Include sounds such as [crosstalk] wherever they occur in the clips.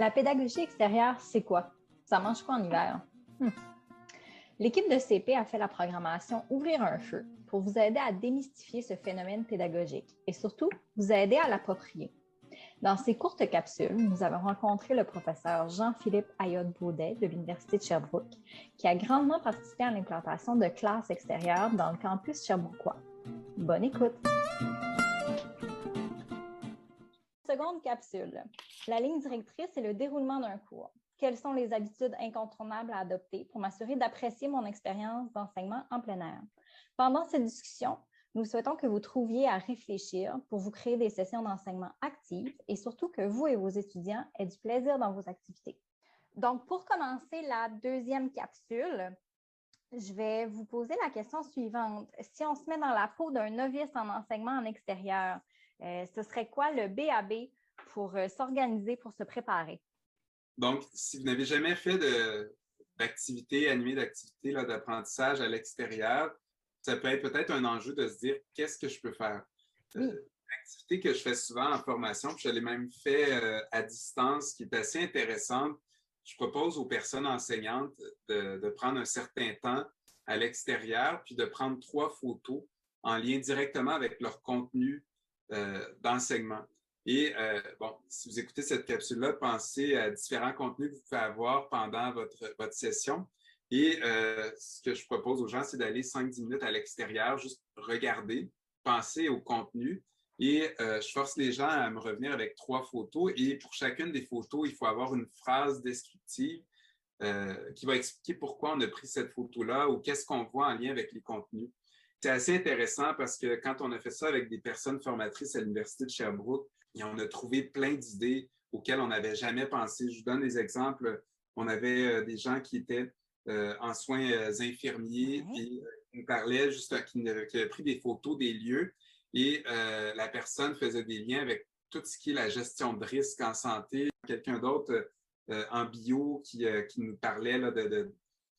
La pédagogie extérieure, c'est quoi? Ça mange quoi en hiver? Hmm. L'équipe de CP a fait la programmation Ouvrir un feu pour vous aider à démystifier ce phénomène pédagogique et surtout vous aider à l'approprier. Dans ces courtes capsules, nous avons rencontré le professeur Jean-Philippe Ayotte-Baudet de l'Université de Sherbrooke, qui a grandement participé à l'implantation de classes extérieures dans le campus sherbrookeois. Bonne écoute! Seconde capsule. La ligne directrice est le déroulement d'un cours. Quelles sont les habitudes incontournables à adopter pour m'assurer d'apprécier mon expérience d'enseignement en plein air? Pendant cette discussion, nous souhaitons que vous trouviez à réfléchir pour vous créer des sessions d'enseignement actives et surtout que vous et vos étudiants aient du plaisir dans vos activités. Donc, pour commencer la deuxième capsule, je vais vous poser la question suivante. Si on se met dans la peau d'un novice en enseignement en extérieur, euh, ce serait quoi le BAB pour euh, s'organiser, pour se préparer? Donc, si vous n'avez jamais fait d'activité, animée d'activité d'apprentissage à l'extérieur, ça peut être peut-être un enjeu de se dire qu'est-ce que je peux faire? Euh, L'activité que je fais souvent en formation, puis je l'ai même fait à distance, qui est assez intéressante. Je propose aux personnes enseignantes de, de prendre un certain temps à l'extérieur, puis de prendre trois photos en lien directement avec leur contenu euh, d'enseignement. Et euh, bon, si vous écoutez cette capsule-là, pensez à différents contenus que vous pouvez avoir pendant votre, votre session. Et euh, ce que je propose aux gens, c'est d'aller 5-10 minutes à l'extérieur, juste regarder, penser au contenu. Et je force les gens à me revenir avec trois photos. Et pour chacune des photos, il faut avoir une phrase descriptive qui va expliquer pourquoi on a pris cette photo-là ou qu'est-ce qu'on voit en lien avec les contenus c'est assez intéressant parce que quand on a fait ça avec des personnes formatrices à l'Université de Sherbrooke, on a trouvé plein d'idées auxquelles on n'avait jamais pensé. Je vous donne des exemples. On avait euh, des gens qui étaient euh, en soins euh, infirmiers, qui nous parlaient juste qui, avaient pris des photos des lieux et la personne faisait des liens avec tout ce qui est la gestion de risque en santé. Quelqu'un d'autre en bio qui, nous parlait là, de,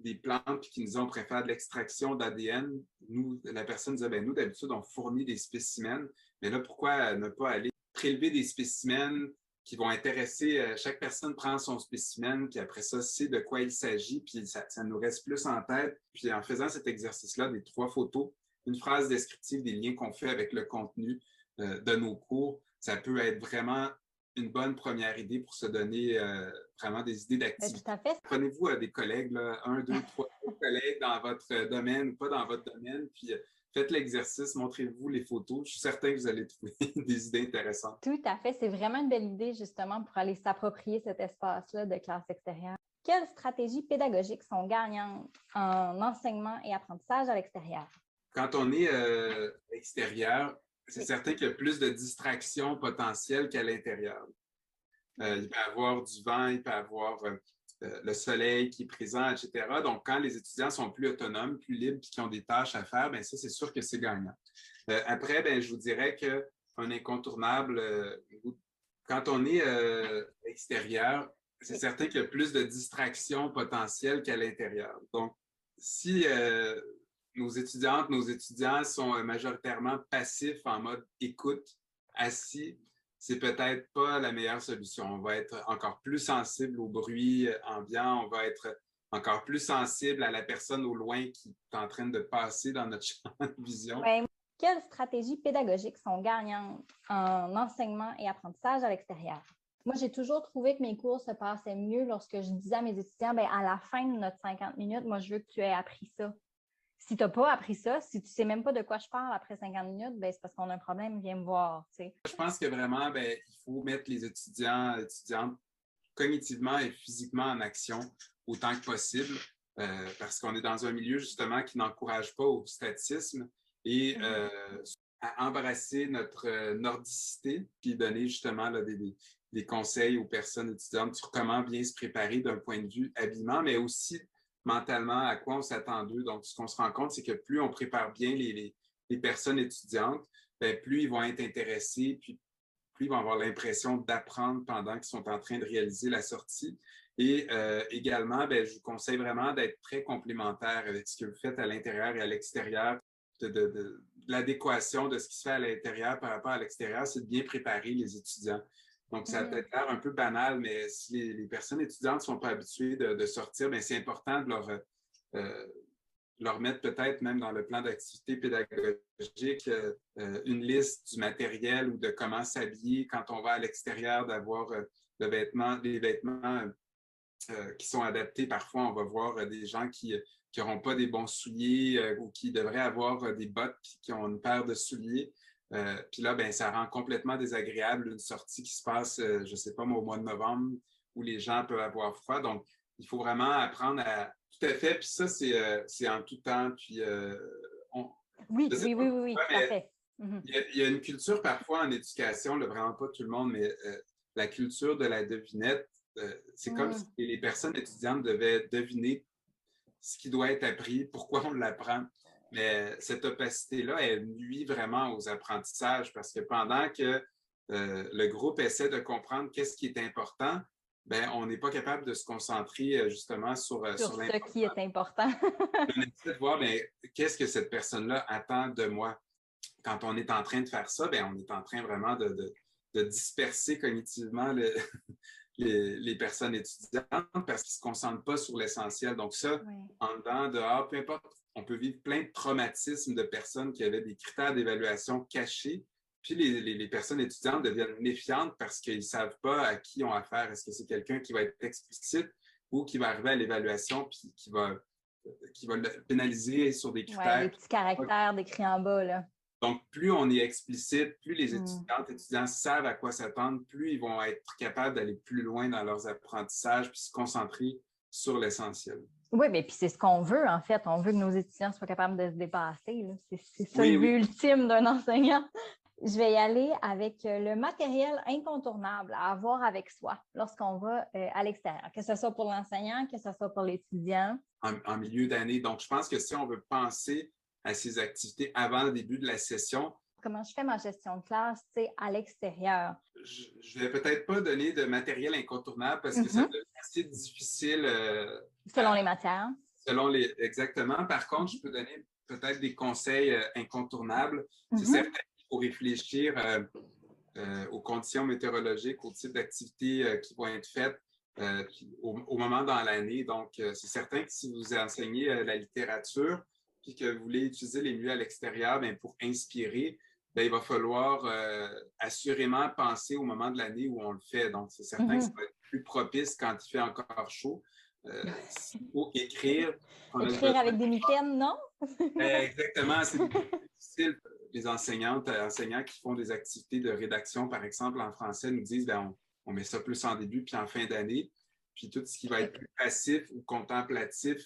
des plantes qui nous ont préféré de l'extraction d'ADN, nous, la personne disait, ben, nous, d'habitude, on fournit des spécimens, mais là, pourquoi ne pas aller prélever des spécimens qui vont intéresser, euh, chaque personne prend son spécimen, puis après ça, sait de quoi il s'agit, puis ça, nous reste plus en tête. Puis en faisant cet exercice-là, des trois photos, une phrase descriptive des liens qu'on fait avec le contenu euh, de nos cours, ça peut être vraiment une bonne première idée pour se donner euh, vraiment des idées ben, d'activité. Prenez-vous des collègues, un, deux, trois [laughs] collègues dans votre domaine ou pas dans votre domaine, puis euh, faites l'exercice, montrez-vous les photos. Je suis certain que vous allez trouver [laughs] des idées intéressantes. Tout à fait. C'est vraiment une belle idée, justement, pour aller s'approprier cet espace-là de classe extérieure. Quelles stratégies pédagogiques sont gagnantes en enseignement et apprentissage à l'extérieur? Quand on est euh, extérieur, c'est certain qu'il y a plus de distractions potentielles qu'à l'intérieur. Euh, il peut y avoir du vent, il peut y avoir euh, euh, le soleil qui est présent, etc. Donc, quand les étudiants sont plus autonomes, plus libres, et qui ont des tâches à faire, bien ça, c'est sûr que c'est gagnant. après, bien, je vous dirais qu'un incontournable, quand on est extérieur, c'est certain qu'il y a plus de distractions potentielles qu'à l'intérieur. Donc, si nos étudiantes, nos étudiants sont euh, majoritairement passifs en mode écoute, assis, c'est peut-être pas la meilleure solution. On va être encore plus sensible au bruit ambiant, on va être encore plus sensible à la personne au loin qui est en train de passer dans notre [laughs] champ de vision. Quelles stratégies pédagogiques sont gagnantes en enseignement et apprentissage à l'extérieur? Moi, j'ai toujours trouvé que mes cours se passaient mieux lorsque je disais à mes étudiants, bien, à la fin de notre 50 minutes, moi, je veux que tu aies appris ça si tu n'as pas appris ça, si tu ne sais même pas de quoi je parle après 50 minutes, ben, c'est parce qu'on a un problème, viens me voir. Je pense que vraiment, ben, il faut mettre les étudiants, étudiantes cognitivement et physiquement en action autant que possible, euh, parce qu'on est dans un milieu justement qui n'encourage pas au statisme et mm-hmm. euh, à embrasser notre euh, nordicité, puis donner justement des, des, conseils aux personnes étudiantes sur comment bien se préparer d'un point de vue habillement, mais aussi mentalement à quoi on s'attend d'eux. Donc, ce qu'on se rend compte, c'est que plus on prépare bien les, personnes étudiantes, ben, plus ils vont être intéressés, puis plus ils vont avoir l'impression d'apprendre pendant qu'ils sont en train de réaliser la sortie. Et euh, également, ben, je vous conseille vraiment d'être très complémentaire avec ce que vous faites à l'intérieur et à l'extérieur. L'adéquation de ce qui se fait à l'intérieur par rapport à l'extérieur, c'est de bien préparer les étudiants. Donc, ça peut être l'air un peu banal, mais si les, personnes étudiantes ne sont pas habituées de, sortir, ben, c'est important de leur, euh, leur mettre peut-être même dans le plan d'activité pédagogique euh, une liste du matériel ou de comment s'habiller quand on va à l'extérieur, d'avoir le vêtement, des vêtements qui sont adaptés. Parfois, on va voir des gens qui n'auront pas des bons souliers ou qui devraient avoir des bottes qui ont une paire de souliers. Euh, puis là, ben, ça rend complètement désagréable une sortie qui se passe, euh, je ne sais pas, au mois de novembre, où les gens peuvent avoir froid. Donc, il faut vraiment apprendre à. Tout à fait. Puis ça, c'est euh, en tout temps. Puis Oui, oui, oui, oui, oui, tout à fait. Mhm. il, y a, une culture parfois en éducation, vraiment pas tout le monde, mais la culture de la devinette, c'est comme si les personnes étudiantes devaient deviner ce qui doit être appris, pourquoi on l'apprend. Mais cette opacité-là, elle nuit vraiment aux apprentissages parce que pendant que euh, le groupe essaie de comprendre qu'est-ce qui est important, ben, on n'est pas capable de se concentrer euh, justement sur, euh, sur, ce qui est important. [laughs] on essaie de voir ben, qu'est-ce que cette personne-là attend de moi? Quand on est en train de faire ça, ben, on est en train vraiment de, disperser cognitivement [laughs] les, personnes étudiantes parce qu'ils ne se concentrent pas sur l'essentiel. Donc ça, en dedans, dehors, peu importe on peut vivre plein de traumatismes de personnes qui avaient des critères d'évaluation cachés. Puis les, personnes étudiantes deviennent méfiantes parce qu'ils ne savent pas à qui ils ont affaire. Est-ce que c'est quelqu'un qui va être explicite ou qui va arriver à l'évaluation puis qui va, qui va le pénaliser sur des critères? des petits caractères décrits en bas. Là. Donc, plus on est explicite, plus les hmm. étudiantes et étudiants savent à quoi s'attendre, plus ils vont être capables d'aller plus loin dans leurs apprentissages puis se concentrer sur l'essentiel. Oui, mais puis c'est ce qu'on veut, en fait. On veut que nos étudiants soient capables de se dépasser. C'est ça le but ultime d'un [laughs] enseignant. Je vais y aller avec euh, le matériel incontournable à avoir avec soi lorsqu'on va euh, à l'extérieur, que ce soit pour l'enseignant, que ce soit pour l'étudiant. En, milieu d'année. Donc, je pense que si on veut penser à ces activités avant le début de la session, comment je fais ma gestion de classe à l'extérieur? Je ne vais peut-être pas donner de matériel incontournable parce que ça mm-hmm. devient assez difficile. Euh, selon les matières. Selon les. Exactement. Par contre, je peux donner peut-être des conseils euh, incontournables. C'est mm-hmm. certain qu'il faut réfléchir euh, aux conditions météorologiques, au type d'activités qui vont être faites. Au, au, moment dans l'année. Donc, c'est certain que si vous enseignez la littérature, puis que vous voulez utiliser les milieux à l'extérieur ben, pour inspirer, ben, il va falloir euh, assurément penser au moment de l'année où on le fait. Donc, c'est certain que ça mhm. va être plus propice quand il fait encore chaud. Euh, écrire. Écrire avec des mitaines, non? Ben, exactement. C'est difficile. Les enseignantes, euh, enseignants qui font des activités de rédaction, par exemple, en français, nous disent ben, on, met ça plus en début puis en fin d'année. Puis tout ce qui va être plus passif ou contemplatif,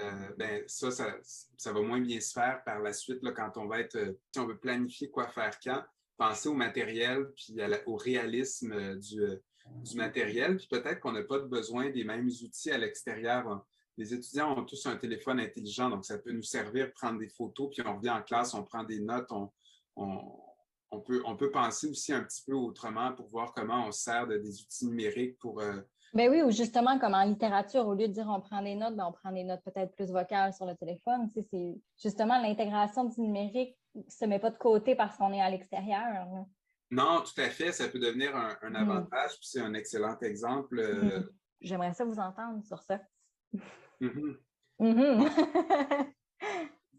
euh, ben, ça, ça, va moins bien se faire par la suite là, quand on va être, euh, si on veut planifier quoi faire quand, penser au matériel puis au réalisme euh, du, matériel. Puis peut-être qu'on n'a pas besoin des mêmes outils à l'extérieur. Les étudiants ont tous un téléphone intelligent, donc ça peut nous servir prendre des photos, puis on revient en classe, on prend des notes, on, on, peut, on peut penser aussi un petit peu autrement pour voir comment on sert de, des outils numériques pour ben oui, ou justement, comme en littérature, au lieu de dire on prend des notes, ben on prend des notes peut-être plus vocales sur le téléphone. c'est justement l'intégration du numérique ne se met pas de côté parce qu'on est à l'extérieur. Non, tout à fait. Ça peut devenir un, mm. avantage. c'est un excellent exemple. Euh, mm. [laughs] J'aimerais ça vous entendre sur ça. [laughs]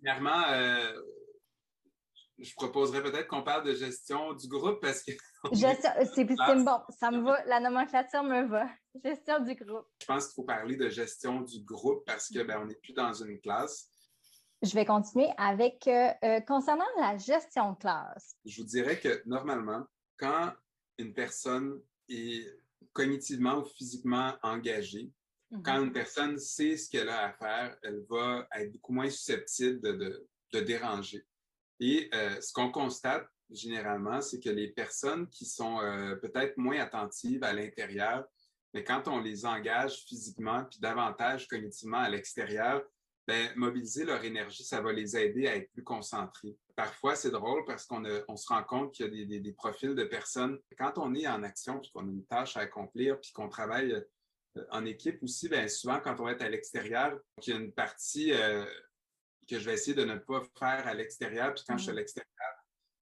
Clairement, [laughs] euh, je proposerais peut-être qu'on parle de gestion du groupe parce que. c'est bon, ça me va, la nomenclature me va. Gestion du groupe. Je pense qu'il faut parler de gestion du groupe parce que ben, on n'est plus dans une classe. Je vais continuer avec euh, euh, concernant la gestion de classe. Je vous dirais que normalement, quand une personne est cognitivement ou physiquement engagée, mhm. quand une personne sait ce qu'elle a à faire, elle va être beaucoup moins susceptible de, de déranger. Et euh, ce qu'on constate généralement, c'est que les personnes qui sont euh, peut-être moins attentives à l'intérieur, mais quand on les engage physiquement puis davantage cognitivement à l'extérieur, ben, mobiliser leur énergie, ça va les aider à être plus concentrés. Parfois, c'est drôle parce qu'on se rend compte qu'il y a des, profils de personnes. Quand on est en action, puis qu'on a une tâche à accomplir, puis qu'on travaille euh, en équipe aussi, bien, souvent, quand on va être à l'extérieur, il y a une partie que je vais essayer de ne pas faire à l'extérieur. Puis quand je suis à mm. l'extérieur,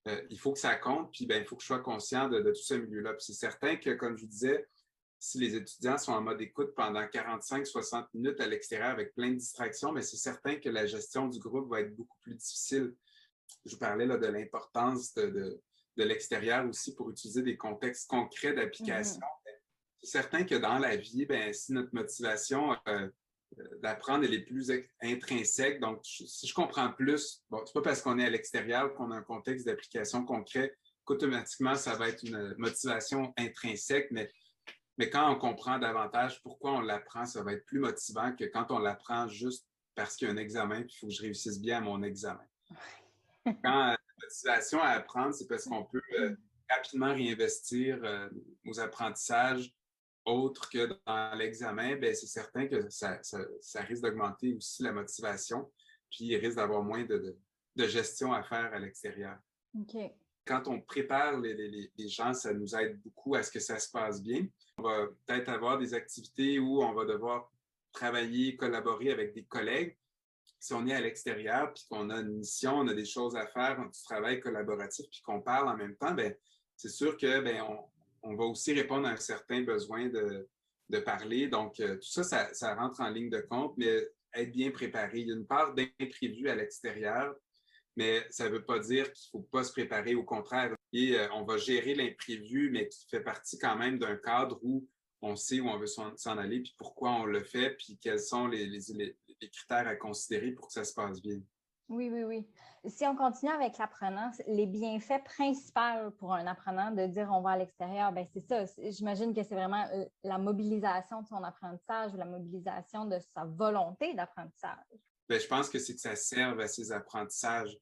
euh, il faut que ça compte, puis ben, il faut que je sois conscient de, tout ce milieu-là. Puis c'est certain que, comme je vous disais, si les étudiants sont en mode écoute pendant 45-60 minutes à l'extérieur avec plein de distractions, mais c'est certain que la gestion du groupe va être beaucoup plus difficile. Je vous parlais là, de l'importance de, l'extérieur aussi pour utiliser des contextes concrets d'application. Mm-hmm. C'est certain que dans la vie, ben, si notre motivation euh, euh, d'apprendre elle est plus intrinsèque, donc si je comprends plus, bon, c'est pas parce qu'on est à l'extérieur qu'on a un contexte d'application concret qu'automatiquement ça va être une motivation intrinsèque, mais mais quand on comprend davantage pourquoi on l'apprend, ça va être plus motivant que quand on l'apprend juste parce qu'il y a un examen et il faut que je réussisse bien à mon examen. quand euh, la motivation à apprendre, c'est parce qu'on peut euh, rapidement réinvestir euh, nos apprentissages autres que dans l'examen, ben, c'est certain que ça, risque d'augmenter aussi la motivation, puis il risque d'avoir moins de, gestion à faire à l'extérieur. Quand on prépare les, gens, ça nous aide beaucoup à ce que ça se passe bien. On va peut-être avoir des activités où on va devoir travailler, collaborer avec des collègues. Si on est à l'extérieur, puis qu'on a une mission, on a des choses à faire, du travail collaboratif, puis qu'on parle en même temps, ben, c'est sûr que ben, on, va aussi répondre à un certain besoin de, parler. Donc, euh, tout ça, ça, ça, rentre en ligne de compte, mais être bien préparé. Il y a une part d'imprévu à l'extérieur, mais ça ne veut pas dire qu'il ne faut pas se préparer. Au contraire, euh, on va gérer l'imprévu, mais qui fait partie quand même d'un cadre où on sait où on veut s'en aller, puis pourquoi on le fait, puis quels sont les, critères à considérer pour que ça se passe bien. Oui, oui, oui. Si on continue avec l'apprenant, les bienfaits principaux pour un apprenant de dire on va à l'extérieur, ben c'est ça. J'imagine que c'est vraiment euh, la mobilisation de son apprentissage, la mobilisation de sa volonté d'apprentissage. Ben, je pense que c'est que ça serve à ses apprentissages.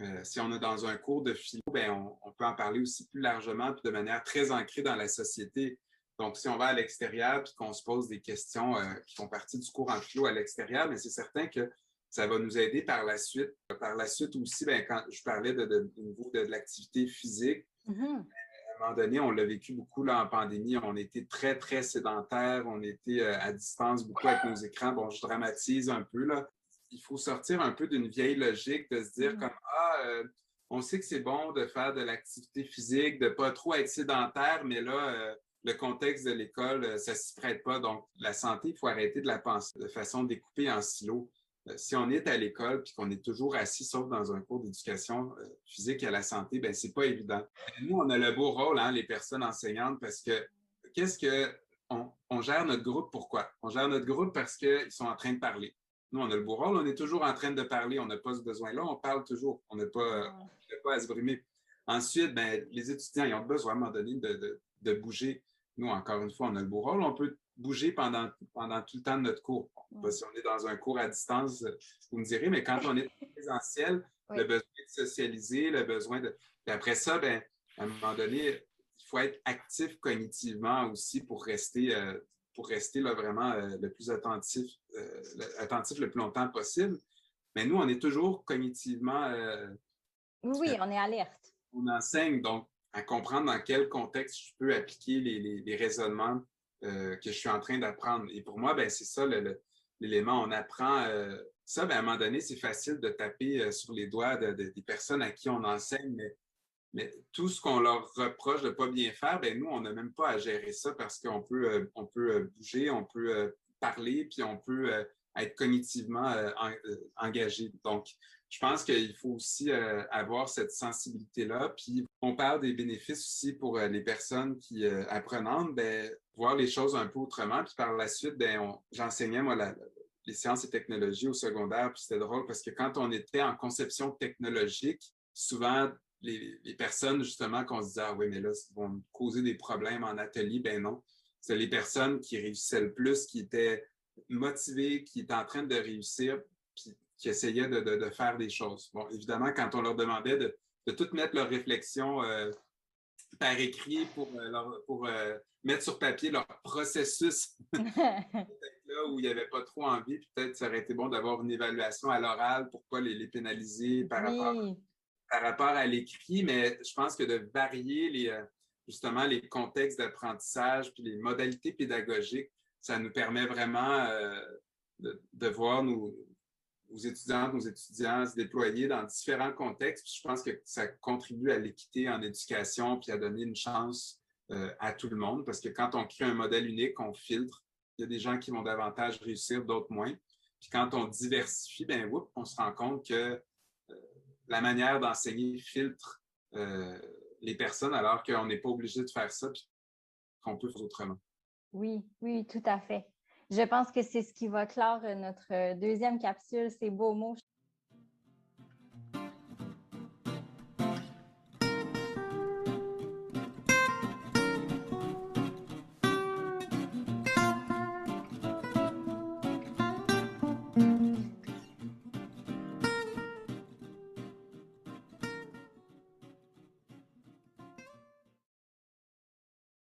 Euh, si on est dans un cours de philo, ben, on, peut en parler aussi plus largement puis de manière très ancrée dans la société. Donc, si on va à l'extérieur puis qu'on se pose des questions euh, qui font partie du cours en philo à l'extérieur, mais c'est certain que ça va nous aider par la suite. Par la suite aussi, ben, quand je parlais de, niveau de, l'activité physique, mm-hmm. à un moment donné, on l'a vécu beaucoup là, en pandémie. On était très, très sédentaires. On était euh, à distance beaucoup avec nos écrans. Bon, je dramatise un peu, là, il faut sortir un peu d'une vieille logique de se dire mm. comme Ah, euh, on sait que c'est bon de faire de l'activité physique, de ne pas trop être sédentaire, mais là, euh, le contexte de l'école, euh, ça ne s'y prête pas. Donc, la santé, il faut arrêter de la penser de façon découpée en silos. si on est à l'école puis qu'on est toujours assis, sauf dans un cours d'éducation physique à la santé, ben c'est pas évident. Nous, on a le beau rôle, hein, les personnes enseignantes, parce que qu'est-ce que on, on, gère notre groupe pourquoi? On gère notre groupe parce qu'ils sont en train de parler. Nous, on a le beau rôle, on est toujours en train de parler, on n'a pas ce besoin-là, on parle toujours, on n'a pas, pas à se brimer. Ensuite, ben, les étudiants, ils ont besoin à un moment donné de, bouger. Nous, encore une fois, on a le beau rôle, on peut bouger pendant, pendant tout le temps de notre cours. Si on est dans un cours à distance, vous me direz, mais quand on est présentiel, le besoin de socialiser, le besoin de. après ça, ben, à un moment donné, il faut être actif cognitivement aussi pour rester, euh, pour rester là, vraiment euh, le plus attentif, euh, attentif le plus longtemps possible. Mais nous, on est toujours cognitivement. Euh, oui, on est alerte. On enseigne, donc, à comprendre dans quel contexte je peux appliquer les, raisonnements que je suis en train d'apprendre. Et pour moi, ben, c'est ça l'élément. On apprend ça, ben, à un moment donné, c'est facile de taper sur les doigts des personnes à qui on enseigne, mais mais tout ce qu'on leur reproche de ne pas bien faire, ben nous, on n'a même pas à gérer ça parce qu'on peut, euh, on peut euh, bouger, on peut euh, parler, puis on peut être cognitivement engagé. Donc, je pense qu'il faut aussi avoir cette sensibilité-là. Puis, on parle des bénéfices aussi pour les personnes qui apprenantes, ben, voir les choses un peu autrement. Puis par la suite, ben, j'enseignais, moi, les sciences et technologies au secondaire. Puis c'était drôle parce que quand on était en conception technologique, souvent, les, personnes, justement, qu'on se disait, ah oui, mais là, ils vont causer des problèmes en atelier. Ben non. C'est les personnes qui réussissaient le plus, qui étaient motivées, qui étaient en train de réussir, puis qui essayaient de, faire des choses. Bon, évidemment, quand on leur demandait de, de toutes mettre leurs réflexions euh, par écrit pour, euh, pour euh, mettre sur papier leur processus, [laughs] [laughs] là où il n'y avait pas trop envie, peut-être ça aurait été bon d'avoir une évaluation à l'oral pour ne pas les, pénaliser par rapport par rapport à l'écrit, mais je pense que de varier euh, justement les contextes d'apprentissage puis les modalités pédagogiques, ça nous permet vraiment euh, de, voir aux étudiantes, aux étudiants se déployer dans différents contextes. je pense que ça contribue à l'équité en éducation puis à donner une chance euh, à tout le monde parce que quand on crée un modèle unique, on filtre. Il y a des gens qui vont davantage réussir, d'autres moins. Puis quand on diversifie, ben, on se rend compte que la manière d'enseigner filtre euh, les personnes alors qu'on n'est pas obligé de faire ça qu'on peut faire autrement. Oui, oui, tout à fait. Je pense que c'est ce qui va clore notre deuxième capsule, ces beaux mots.